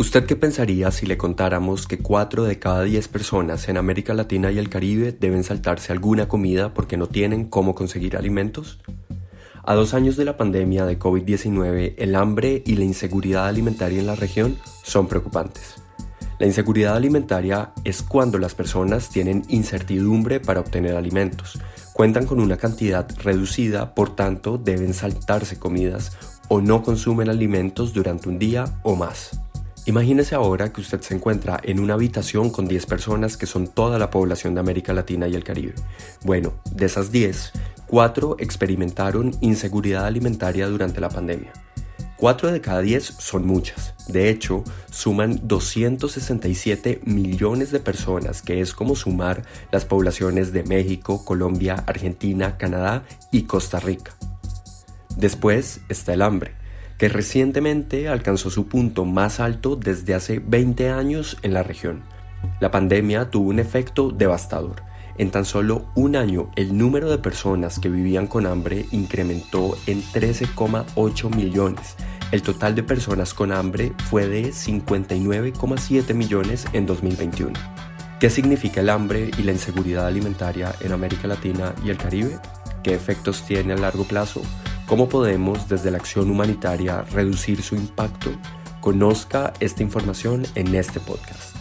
¿Usted qué pensaría si le contáramos que 4 de cada 10 personas en América Latina y el Caribe deben saltarse alguna comida porque no tienen cómo conseguir alimentos? A dos años de la pandemia de COVID-19, el hambre y la inseguridad alimentaria en la región son preocupantes. La inseguridad alimentaria es cuando las personas tienen incertidumbre para obtener alimentos, cuentan con una cantidad reducida, por tanto deben saltarse comidas o no consumen alimentos durante un día o más. Imagínese ahora que usted se encuentra en una habitación con 10 personas que son toda la población de América Latina y el Caribe. Bueno, de esas 10, 4 experimentaron inseguridad alimentaria durante la pandemia. 4 de cada 10 son muchas. De hecho, suman 267 millones de personas, que es como sumar las poblaciones de México, Colombia, Argentina, Canadá y Costa Rica. Después está el hambre que recientemente alcanzó su punto más alto desde hace 20 años en la región. La pandemia tuvo un efecto devastador. En tan solo un año, el número de personas que vivían con hambre incrementó en 13,8 millones. El total de personas con hambre fue de 59,7 millones en 2021. ¿Qué significa el hambre y la inseguridad alimentaria en América Latina y el Caribe? ¿Qué efectos tiene a largo plazo? ¿Cómo podemos desde la acción humanitaria reducir su impacto? Conozca esta información en este podcast.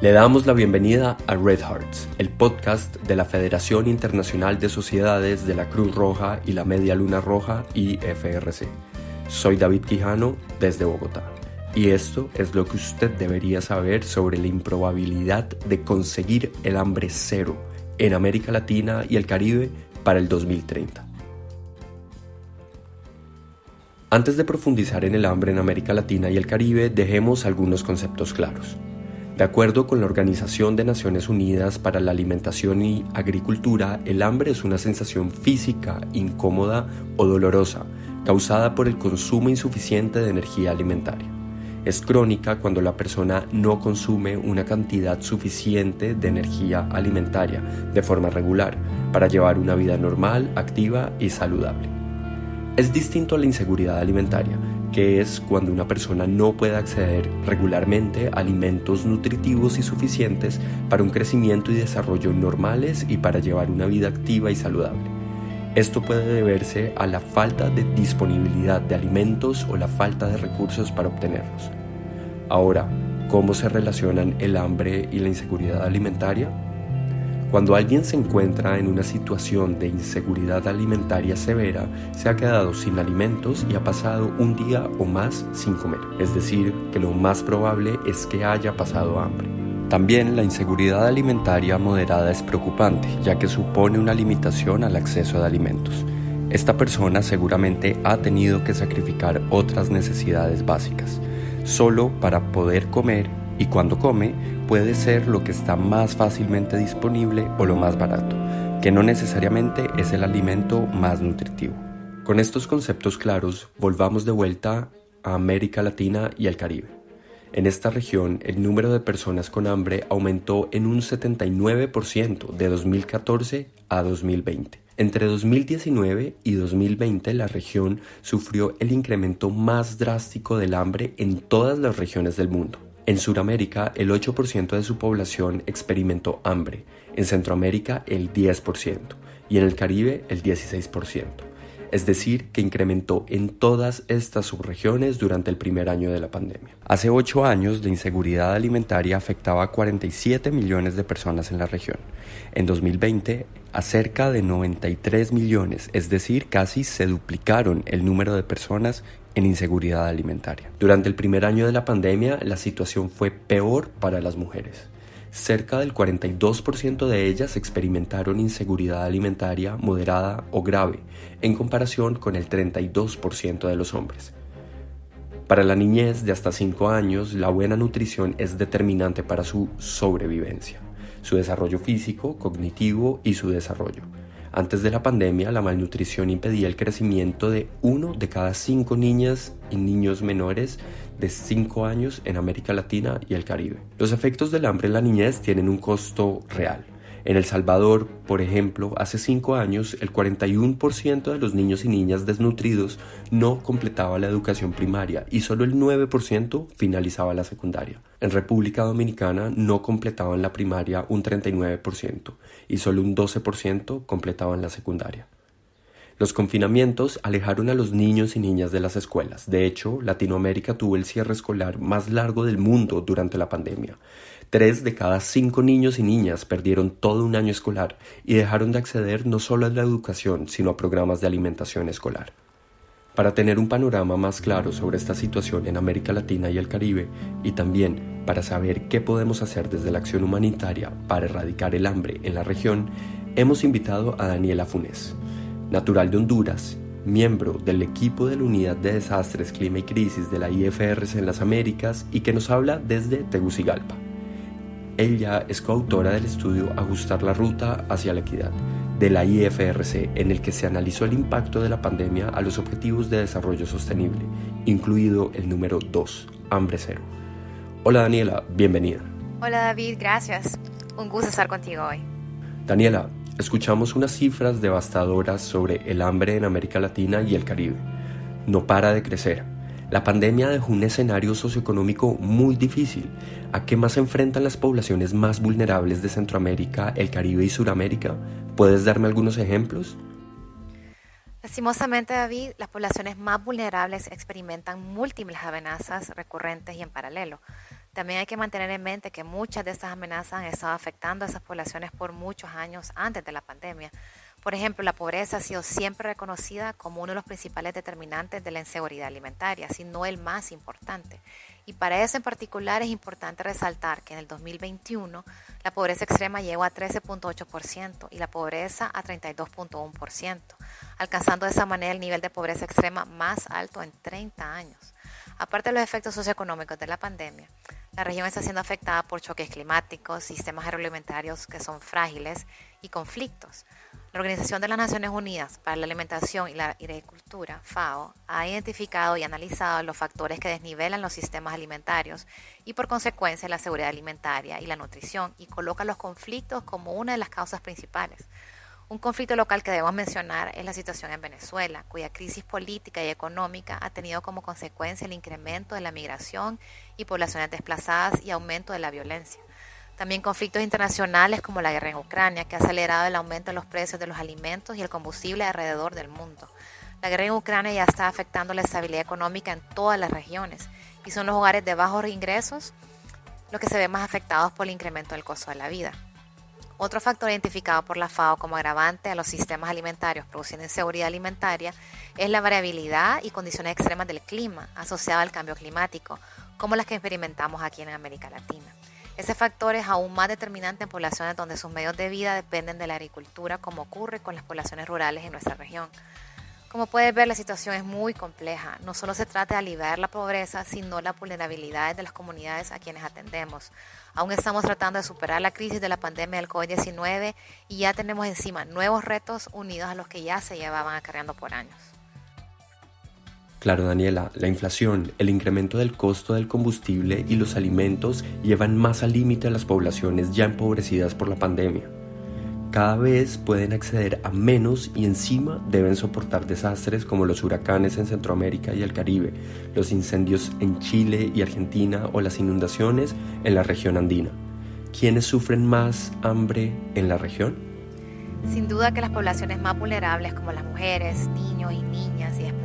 Le damos la bienvenida a Red Hearts, el podcast de la Federación Internacional de Sociedades de la Cruz Roja y la Media Luna Roja IFRC. Soy David Quijano desde Bogotá. Y esto es lo que usted debería saber sobre la improbabilidad de conseguir el hambre cero en América Latina y el Caribe para el 2030. Antes de profundizar en el hambre en América Latina y el Caribe, dejemos algunos conceptos claros. De acuerdo con la Organización de Naciones Unidas para la Alimentación y Agricultura, el hambre es una sensación física, incómoda o dolorosa, causada por el consumo insuficiente de energía alimentaria. Es crónica cuando la persona no consume una cantidad suficiente de energía alimentaria de forma regular para llevar una vida normal, activa y saludable. Es distinto a la inseguridad alimentaria, que es cuando una persona no puede acceder regularmente a alimentos nutritivos y suficientes para un crecimiento y desarrollo normales y para llevar una vida activa y saludable. Esto puede deberse a la falta de disponibilidad de alimentos o la falta de recursos para obtenerlos. Ahora, ¿cómo se relacionan el hambre y la inseguridad alimentaria? Cuando alguien se encuentra en una situación de inseguridad alimentaria severa, se ha quedado sin alimentos y ha pasado un día o más sin comer. Es decir, que lo más probable es que haya pasado hambre. También la inseguridad alimentaria moderada es preocupante, ya que supone una limitación al acceso de alimentos. Esta persona seguramente ha tenido que sacrificar otras necesidades básicas, solo para poder comer y cuando come puede ser lo que está más fácilmente disponible o lo más barato, que no necesariamente es el alimento más nutritivo. Con estos conceptos claros, volvamos de vuelta a América Latina y al Caribe. En esta región, el número de personas con hambre aumentó en un 79% de 2014 a 2020. Entre 2019 y 2020 la región sufrió el incremento más drástico del hambre en todas las regiones del mundo. En Sudamérica el 8% de su población experimentó hambre, en Centroamérica el 10% y en el Caribe el 16% es decir, que incrementó en todas estas subregiones durante el primer año de la pandemia. Hace ocho años, la inseguridad alimentaria afectaba a 47 millones de personas en la región. En 2020, a cerca de 93 millones, es decir, casi se duplicaron el número de personas en inseguridad alimentaria. Durante el primer año de la pandemia, la situación fue peor para las mujeres. Cerca del 42% de ellas experimentaron inseguridad alimentaria moderada o grave, en comparación con el 32% de los hombres. Para la niñez de hasta 5 años, la buena nutrición es determinante para su sobrevivencia, su desarrollo físico, cognitivo y su desarrollo. Antes de la pandemia, la malnutrición impedía el crecimiento de uno de cada cinco niñas y niños menores de 5 años en América Latina y el Caribe. Los efectos del hambre en la niñez tienen un costo real. En El Salvador, por ejemplo, hace cinco años el 41% de los niños y niñas desnutridos no completaba la educación primaria y solo el 9% finalizaba la secundaria. En República Dominicana no completaban la primaria un 39% y solo un 12% completaban la secundaria. Los confinamientos alejaron a los niños y niñas de las escuelas. De hecho, Latinoamérica tuvo el cierre escolar más largo del mundo durante la pandemia. Tres de cada cinco niños y niñas perdieron todo un año escolar y dejaron de acceder no solo a la educación, sino a programas de alimentación escolar. Para tener un panorama más claro sobre esta situación en América Latina y el Caribe, y también para saber qué podemos hacer desde la acción humanitaria para erradicar el hambre en la región, hemos invitado a Daniela Funes natural de Honduras, miembro del equipo de la Unidad de Desastres, Clima y Crisis de la IFRC en las Américas y que nos habla desde Tegucigalpa. Ella es coautora del estudio Ajustar la Ruta hacia la Equidad de la IFRC, en el que se analizó el impacto de la pandemia a los objetivos de desarrollo sostenible, incluido el número 2, hambre cero. Hola Daniela, bienvenida. Hola David, gracias. Un gusto estar contigo hoy. Daniela, escuchamos unas cifras devastadoras sobre el hambre en América Latina y el Caribe. No para de crecer. La pandemia dejó un escenario socioeconómico muy difícil. ¿A qué más se enfrentan las poblaciones más vulnerables de Centroamérica, el Caribe y Suramérica? ¿Puedes darme algunos ejemplos? Lastimosamente, David, las poblaciones más vulnerables experimentan múltiples amenazas recurrentes y en paralelo. También hay que mantener en mente que muchas de estas amenazas han estado afectando a esas poblaciones por muchos años antes de la pandemia. Por ejemplo, la pobreza ha sido siempre reconocida como uno de los principales determinantes de la inseguridad alimentaria, si no el más importante. Y para eso en particular es importante resaltar que en el 2021 la pobreza extrema llegó a 13.8% y la pobreza a 32.1%, alcanzando de esa manera el nivel de pobreza extrema más alto en 30 años. Aparte de los efectos socioeconómicos de la pandemia, la región está siendo afectada por choques climáticos, sistemas agroalimentarios que son frágiles y conflictos. La Organización de las Naciones Unidas para la Alimentación y la Agricultura, FAO, ha identificado y analizado los factores que desnivelan los sistemas alimentarios y por consecuencia la seguridad alimentaria y la nutrición y coloca los conflictos como una de las causas principales. Un conflicto local que debemos mencionar es la situación en Venezuela, cuya crisis política y económica ha tenido como consecuencia el incremento de la migración y poblaciones desplazadas y aumento de la violencia. También conflictos internacionales como la guerra en Ucrania, que ha acelerado el aumento de los precios de los alimentos y el combustible alrededor del mundo. La guerra en Ucrania ya está afectando la estabilidad económica en todas las regiones y son los hogares de bajos ingresos los que se ven más afectados por el incremento del costo de la vida. Otro factor identificado por la FAO como agravante a los sistemas alimentarios produciendo inseguridad alimentaria es la variabilidad y condiciones extremas del clima asociado al cambio climático, como las que experimentamos aquí en América Latina. Ese factor es aún más determinante en poblaciones donde sus medios de vida dependen de la agricultura, como ocurre con las poblaciones rurales en nuestra región. Como puedes ver, la situación es muy compleja. No solo se trata de aliviar la pobreza, sino la vulnerabilidad de las comunidades a quienes atendemos. Aún estamos tratando de superar la crisis de la pandemia del COVID-19 y ya tenemos encima nuevos retos unidos a los que ya se llevaban acarreando por años. Claro, Daniela, la inflación, el incremento del costo del combustible y los alimentos llevan más al límite a las poblaciones ya empobrecidas por la pandemia cada vez pueden acceder a menos y encima deben soportar desastres como los huracanes en Centroamérica y el Caribe, los incendios en Chile y Argentina o las inundaciones en la región andina. ¿Quiénes sufren más hambre en la región? Sin duda que las poblaciones más vulnerables como las mujeres, niños y niñas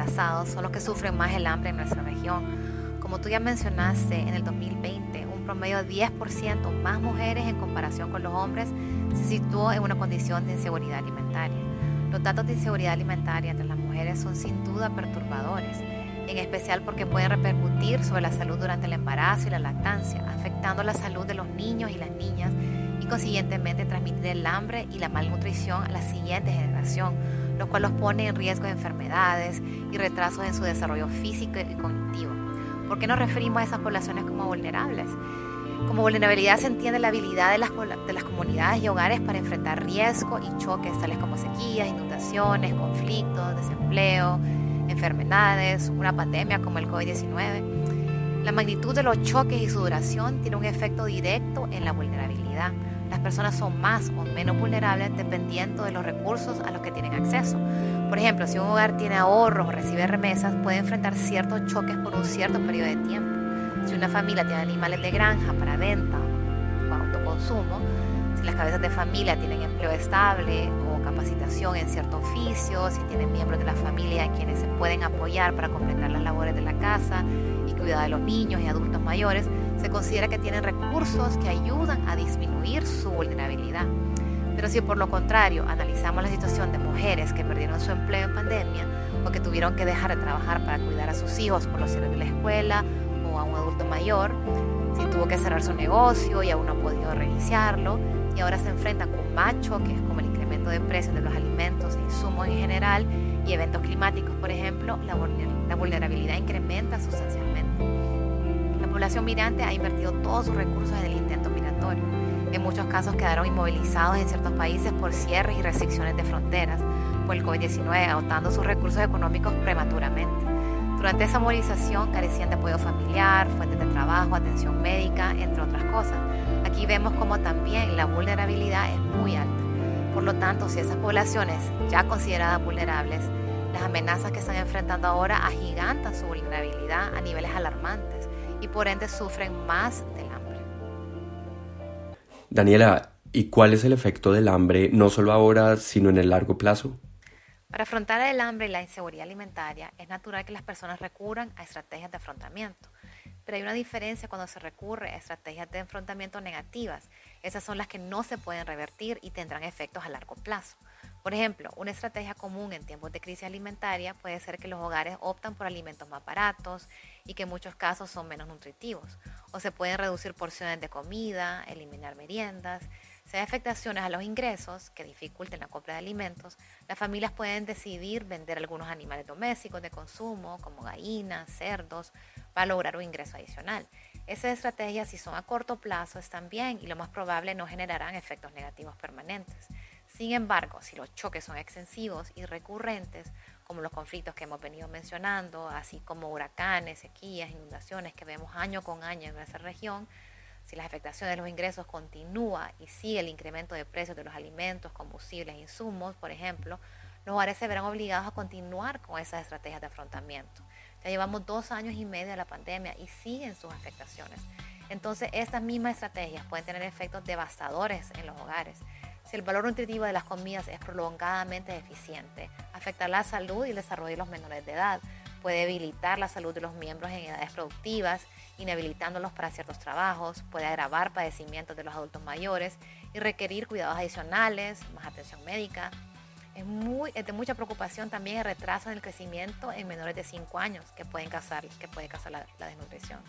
desplazados son los que sufren más el hambre en nuestra región. Como tú ya mencionaste, en el 2020 un promedio de 10% más mujeres en comparación con los hombres se situó en una condición de inseguridad alimentaria. Los datos de inseguridad alimentaria entre las mujeres son sin duda perturbadores, en especial porque pueden repercutir sobre la salud durante el embarazo y la lactancia, afectando la salud de los niños y las niñas y consiguientemente transmitir el hambre y la malnutrición a la siguiente generación, lo cual los pone en riesgo de enfermedades y retrasos en su desarrollo físico y cognitivo. ¿Por qué nos referimos a esas poblaciones como vulnerables? Como vulnerabilidad se entiende la habilidad de las, de las comunidades y hogares para enfrentar riesgos y choques tales como sequías, inundaciones, conflictos, desempleo, enfermedades, una pandemia como el COVID-19. La magnitud de los choques y su duración tiene un efecto directo en la vulnerabilidad. Las personas son más o menos vulnerables dependiendo de los recursos a los que tienen acceso. Por ejemplo, si un hogar tiene ahorros o recibe remesas, puede enfrentar ciertos choques por un cierto periodo de tiempo. Si una familia tiene animales de granja para venta o autoconsumo, si las cabezas de familia tienen empleo estable o capacitación en cierto oficio, si tienen miembros de la familia en quienes se pueden apoyar para completar las labores de la casa y cuidar de los niños y adultos mayores, se considera que tienen recursos que ayudan a disminuir su vulnerabilidad. Pero si por lo contrario analizamos la situación de mujeres que perdieron su empleo en pandemia o que tuvieron que dejar de trabajar para cuidar a sus hijos por los cierres de la escuela o a un adulto mayor, si tuvo que cerrar su negocio y aún no ha podido reiniciarlo y ahora se enfrentan con más choques como el incremento de precios de los alimentos e insumos en general y eventos climáticos, por ejemplo, la vulnerabilidad incrementa sustancialmente. La población migrante ha invertido todos sus recursos en el intento migratorio. En muchos casos quedaron inmovilizados en ciertos países por cierres y restricciones de fronteras por el COVID-19, agotando sus recursos económicos prematuramente. Durante esa movilización carecían de apoyo familiar, fuentes de trabajo, atención médica, entre otras cosas. Aquí vemos como también la vulnerabilidad es muy alta. Por lo tanto, si esas poblaciones ya consideradas vulnerables, las amenazas que están enfrentando ahora agigantan su vulnerabilidad a niveles alarmantes por ende sufren más del hambre. Daniela, ¿y cuál es el efecto del hambre no solo ahora, sino en el largo plazo? Para afrontar el hambre y la inseguridad alimentaria, es natural que las personas recurran a estrategias de afrontamiento. Pero hay una diferencia cuando se recurre a estrategias de enfrentamiento negativas. Esas son las que no se pueden revertir y tendrán efectos a largo plazo. Por ejemplo, una estrategia común en tiempos de crisis alimentaria puede ser que los hogares optan por alimentos más baratos y que en muchos casos son menos nutritivos. O se pueden reducir porciones de comida, eliminar meriendas. Si hay afectaciones a los ingresos que dificulten la compra de alimentos, las familias pueden decidir vender algunos animales domésticos de consumo, como gallinas, cerdos, para lograr un ingreso adicional. Esas estrategias, si son a corto plazo, están bien y lo más probable no generarán efectos negativos permanentes. Sin embargo, si los choques son extensivos y recurrentes, como los conflictos que hemos venido mencionando, así como huracanes, sequías, inundaciones que vemos año con año en nuestra región, si las afectaciones de los ingresos continúa y sigue el incremento de precios de los alimentos, combustibles insumos, por ejemplo, los hogares se verán obligados a continuar con esas estrategias de afrontamiento. Ya llevamos dos años y medio de la pandemia y siguen sus afectaciones. Entonces, estas mismas estrategias pueden tener efectos devastadores en los hogares si el valor nutritivo de las comidas es prolongadamente deficiente, afecta la salud y el desarrollo de los menores de edad, puede debilitar la salud de los miembros en edades productivas, inhabilitándolos para ciertos trabajos, puede agravar padecimientos de los adultos mayores y requerir cuidados adicionales, más atención médica. Es, muy, de mucha preocupación también el retraso en el crecimiento en menores de 5 años que, pueden causar, que puede causar la desnutrición.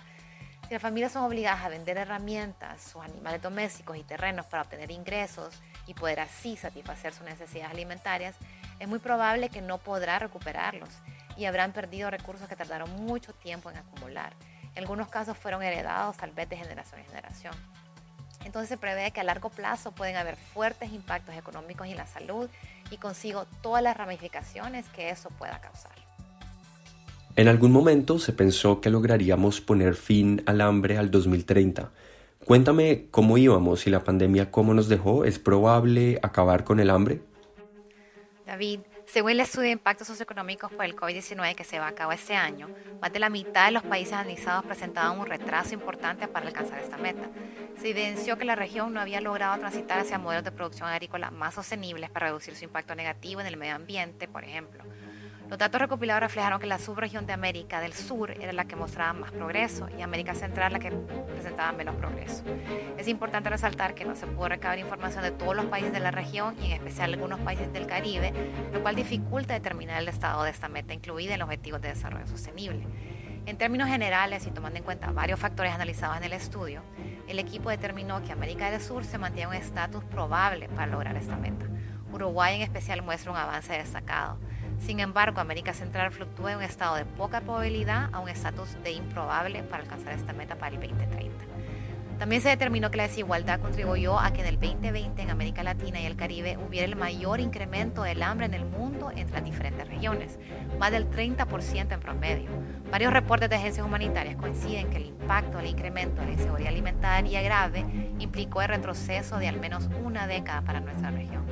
Si las familias son obligadas a vender herramientas, sus animales domésticos y terrenos para obtener ingresos y poder así satisfacer sus necesidades alimentarias, es muy probable que no podrá recuperarlos y habrán perdido recursos que tardaron mucho tiempo en acumular. En algunos casos fueron heredados tal vez de generación en generación. Entonces se prevé que a largo plazo pueden haber fuertes impactos económicos en la salud y consigo todas las ramificaciones que eso pueda causar. En algún momento se pensó que lograríamos poner fin al hambre al 2030. Cuéntame cómo íbamos y la pandemia cómo nos dejó. ¿Es probable acabar con el hambre? David, según el estudio de impactos socioeconómicos por el COVID-19 que se va a cabo este año, más de la mitad de los países analizados presentaban un retraso importante para alcanzar esta meta. Se evidenció que la región no había logrado transitar hacia modelos de producción agrícola más sostenibles para reducir su impacto negativo en el medio ambiente, por ejemplo. Los datos recopilados reflejaron que la subregión de América del Sur era la que mostraba más progreso y América Central la que presentaba menos progreso. Es importante resaltar que no se pudo recabar información de todos los países de la región y en especial algunos países del Caribe, lo cual dificulta determinar el estado de esta meta incluida en los Objetivos de Desarrollo Sostenible. En términos generales y tomando en cuenta varios factores analizados en el estudio, el equipo determinó que América del Sur se mantiene un estatus probable para lograr esta meta. Uruguay en especial muestra un avance destacado. Sin embargo, América Central fluctúa de un estado de poca probabilidad a un estatus de improbable para alcanzar esta meta para el 2030. También se determinó que la desigualdad contribuyó a que en el 2020 en América Latina y el Caribe hubiera el mayor incremento del hambre en el mundo entre las diferentes regiones, más del 30% en promedio. Varios reportes de agencias humanitarias coinciden que el impacto del incremento de la inseguridad alimentaria grave implicó el retroceso de al menos una década para nuestra región.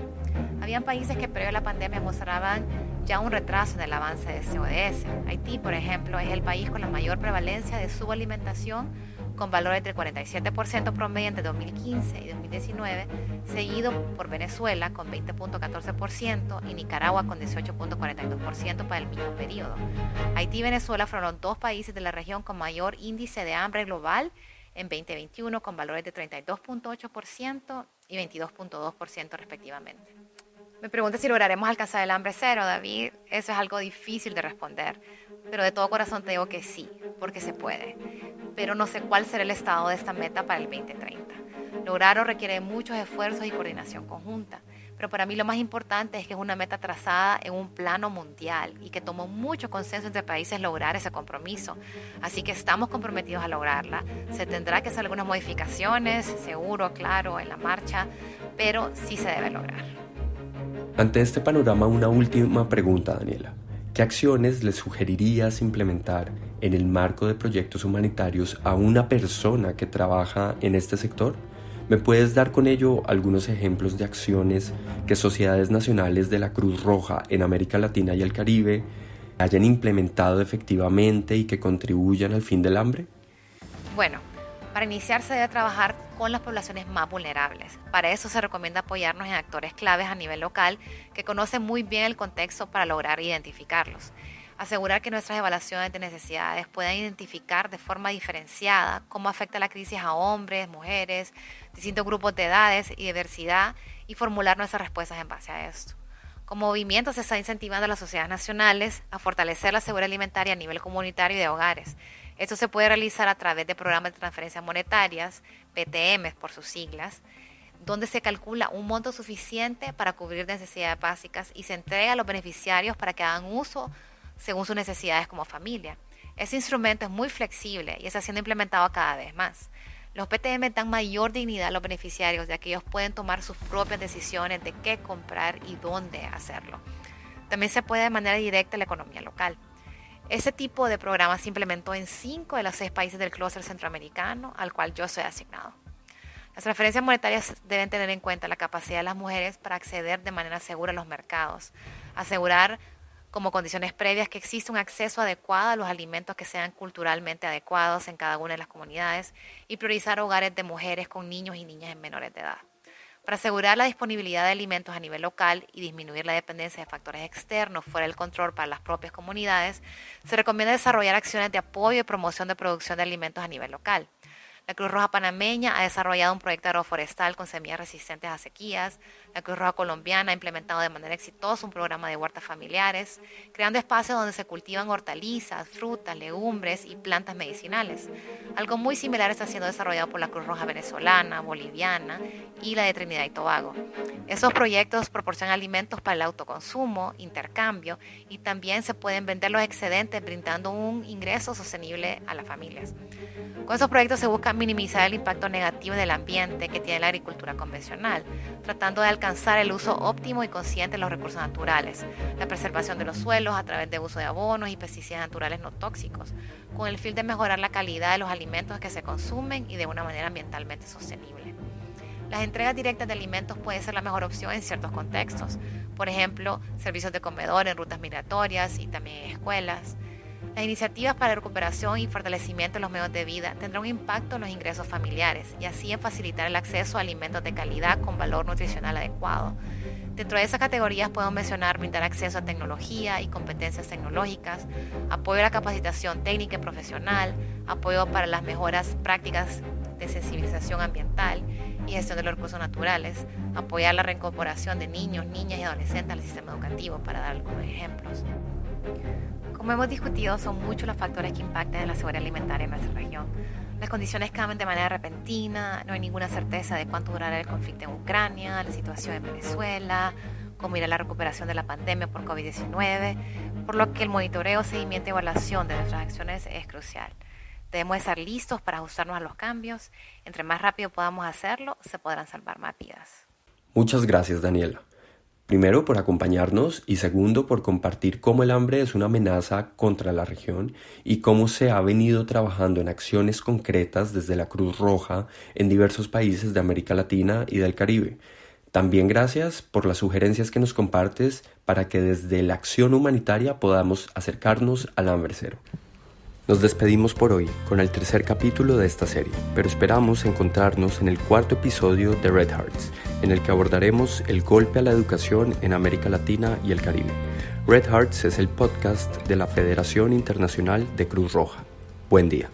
Habían países que previo a la pandemia mostraban ya un retraso en el avance de CODS. Haití, por ejemplo, es el país con la mayor prevalencia de subalimentación con valores del 47% promedio entre 2015 y 2019, seguido por Venezuela con 20.14% y Nicaragua con 18.42% para el mismo periodo. Haití y Venezuela fueron dos países de la región con mayor índice de hambre global en 2021 con valores de 32.8% y 22.2% respectivamente. Me pregunta si lograremos alcanzar el hambre cero, David. Eso es algo difícil de responder, pero de todo corazón te digo que sí, porque se puede. Pero no sé cuál será el estado de esta meta para el 2030. Lograrlo requiere muchos esfuerzos y coordinación conjunta, pero para mí lo más importante es que es una meta trazada en un plano mundial y que tomó mucho consenso entre países lograr ese compromiso. Así que estamos comprometidos a lograrla. Se tendrá que hacer algunas modificaciones, seguro, claro, en la marcha, pero sí se debe lograr. Ante este panorama, una última pregunta, Daniela. ¿Qué acciones le sugerirías implementar en el marco de proyectos humanitarios a una persona que trabaja en este sector? ¿Me puedes dar con ello algunos ejemplos de acciones que sociedades nacionales de la Cruz Roja en América Latina y el Caribe hayan implementado efectivamente y que contribuyan al fin del hambre? Bueno, para iniciar se debe trabajar con las poblaciones más vulnerables. Para eso se recomienda apoyarnos en actores claves a nivel local que conocen muy bien el contexto para lograr identificarlos. Asegurar que nuestras evaluaciones de necesidades puedan identificar de forma diferenciada cómo afecta la crisis a hombres, mujeres, distintos grupos de edades y diversidad y formular nuestras respuestas en base a esto. Como movimiento se está incentivando a las sociedades nacionales a fortalecer la seguridad alimentaria a nivel comunitario y de hogares esto se puede realizar a través de programas de transferencias monetarias, PTM por sus siglas, donde se calcula un monto suficiente para cubrir necesidades básicas y se entrega a los beneficiarios para que hagan uso según sus necesidades como familia. Ese instrumento es muy flexible y está siendo implementado cada vez más. Los PTM dan mayor dignidad a los beneficiarios, ya que ellos pueden tomar sus propias decisiones de qué comprar y dónde hacerlo. También se puede de manera directa en la economía local. Ese tipo de programa se implementó en cinco de los seis países del clúster centroamericano al cual yo soy asignado. Las referencias monetarias deben tener en cuenta la capacidad de las mujeres para acceder de manera segura a los mercados, asegurar como condiciones previas que existe un acceso adecuado a los alimentos que sean culturalmente adecuados en cada una de las comunidades y priorizar hogares de mujeres con niños y niñas en menores de edad. Para asegurar la disponibilidad de alimentos a nivel local y disminuir la dependencia de factores externos fuera del control para las propias comunidades, se recomienda desarrollar acciones de apoyo y promoción de producción de alimentos a nivel local. La Cruz Roja Panameña ha desarrollado un proyecto agroforestal con semillas resistentes a sequías. La Cruz Roja Colombiana ha implementado de manera exitosa un programa de huertas familiares, creando espacios donde se cultivan hortalizas, frutas, legumbres y plantas medicinales. Algo muy similar está siendo desarrollado por la Cruz Roja venezolana, boliviana y la de Trinidad y Tobago. Esos proyectos proporcionan alimentos para el autoconsumo, intercambio y también se pueden vender los excedentes brindando un ingreso sostenible a las familias. Con esos proyectos se busca minimizar el impacto negativo del ambiente que tiene la agricultura convencional, tratando de alcanzar el uso óptimo y consciente de los recursos naturales, la preservación de los suelos a través de uso de abonos y pesticidas naturales no tóxicos, con el fin de mejorar la calidad de los alimentos que se consumen y de una manera ambientalmente sostenible. Las entregas directas de alimentos pueden ser la mejor opción en ciertos contextos, por ejemplo, servicios de comedor en rutas migratorias y también en escuelas. Las iniciativas para recuperación y fortalecimiento de los medios de vida tendrán un impacto en los ingresos familiares y así en facilitar el acceso a alimentos de calidad con valor nutricional adecuado. Dentro de esas categorías podemos mencionar brindar acceso a tecnología y competencias tecnológicas, apoyo a la capacitación técnica y profesional, apoyo para las mejoras prácticas de sensibilización ambiental y gestión de los recursos naturales, apoyar la reincorporación de niños, niñas y adolescentes al sistema educativo, para dar algunos ejemplos. Como hemos discutido, son muchos los factores que impactan en la seguridad alimentaria en nuestra región. Las condiciones cambian de manera repentina, no hay ninguna certeza de cuánto durará el conflicto en Ucrania, la situación en Venezuela, cómo irá la recuperación de la pandemia por COVID-19, por lo que el monitoreo, seguimiento y evaluación de nuestras acciones es crucial. Debemos estar listos para ajustarnos a los cambios. Entre más rápido podamos hacerlo, se podrán salvar más vidas. Muchas gracias, Daniela. Primero, por acompañarnos y segundo, por compartir cómo el hambre es una amenaza contra la región y cómo se ha venido trabajando en acciones concretas desde la Cruz Roja en diversos países de América Latina y del Caribe. También gracias por las sugerencias que nos compartes para que desde la acción humanitaria podamos acercarnos al hambre cero. Nos despedimos por hoy con el tercer capítulo de esta serie, pero esperamos encontrarnos en el cuarto episodio de Red Hearts, en el que abordaremos el golpe a la educación en América Latina y el Caribe. Red Hearts es el podcast de la Federación Internacional de Cruz Roja. Buen día.